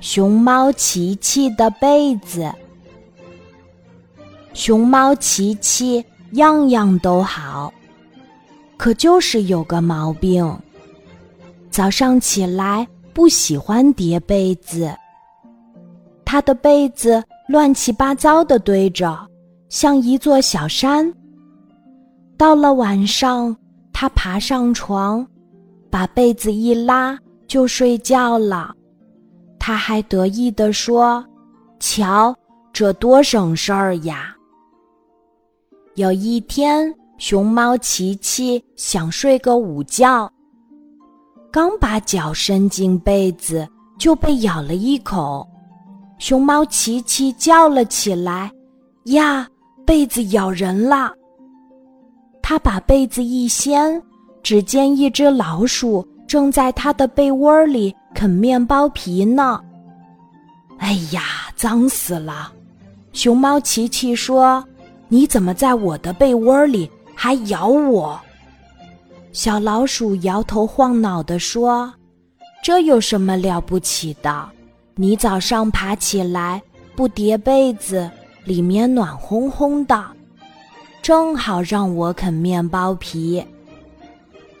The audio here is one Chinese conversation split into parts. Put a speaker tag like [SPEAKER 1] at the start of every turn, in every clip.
[SPEAKER 1] 熊猫琪琪的被子。熊猫琪琪样样都好，可就是有个毛病：早上起来不喜欢叠被子。他的被子乱七八糟的堆着，像一座小山。到了晚上，他爬上床，把被子一拉就睡觉了。他还得意地说：“瞧，这多省事儿呀！”有一天，熊猫琪琪想睡个午觉，刚把脚伸进被子，就被咬了一口。熊猫琪琪叫了起来：“呀，被子咬人了！”他把被子一掀，只见一只老鼠正在他的被窝里啃面包皮呢。哎呀，脏死了！熊猫琪琪说：“你怎么在我的被窝里还咬我？”小老鼠摇头晃脑地说：“这有什么了不起的？你早上爬起来不叠被子，里面暖烘烘的。”正好让我啃面包皮。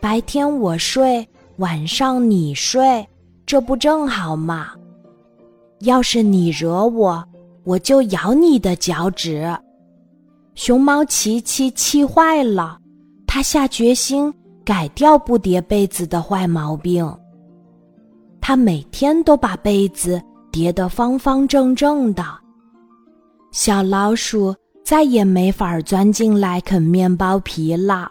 [SPEAKER 1] 白天我睡，晚上你睡，这不正好吗？要是你惹我，我就咬你的脚趾。熊猫琪琪气坏了，他下决心改掉不叠被子的坏毛病。他每天都把被子叠得方方正正的。小老鼠。再也没法钻进来啃面包皮了。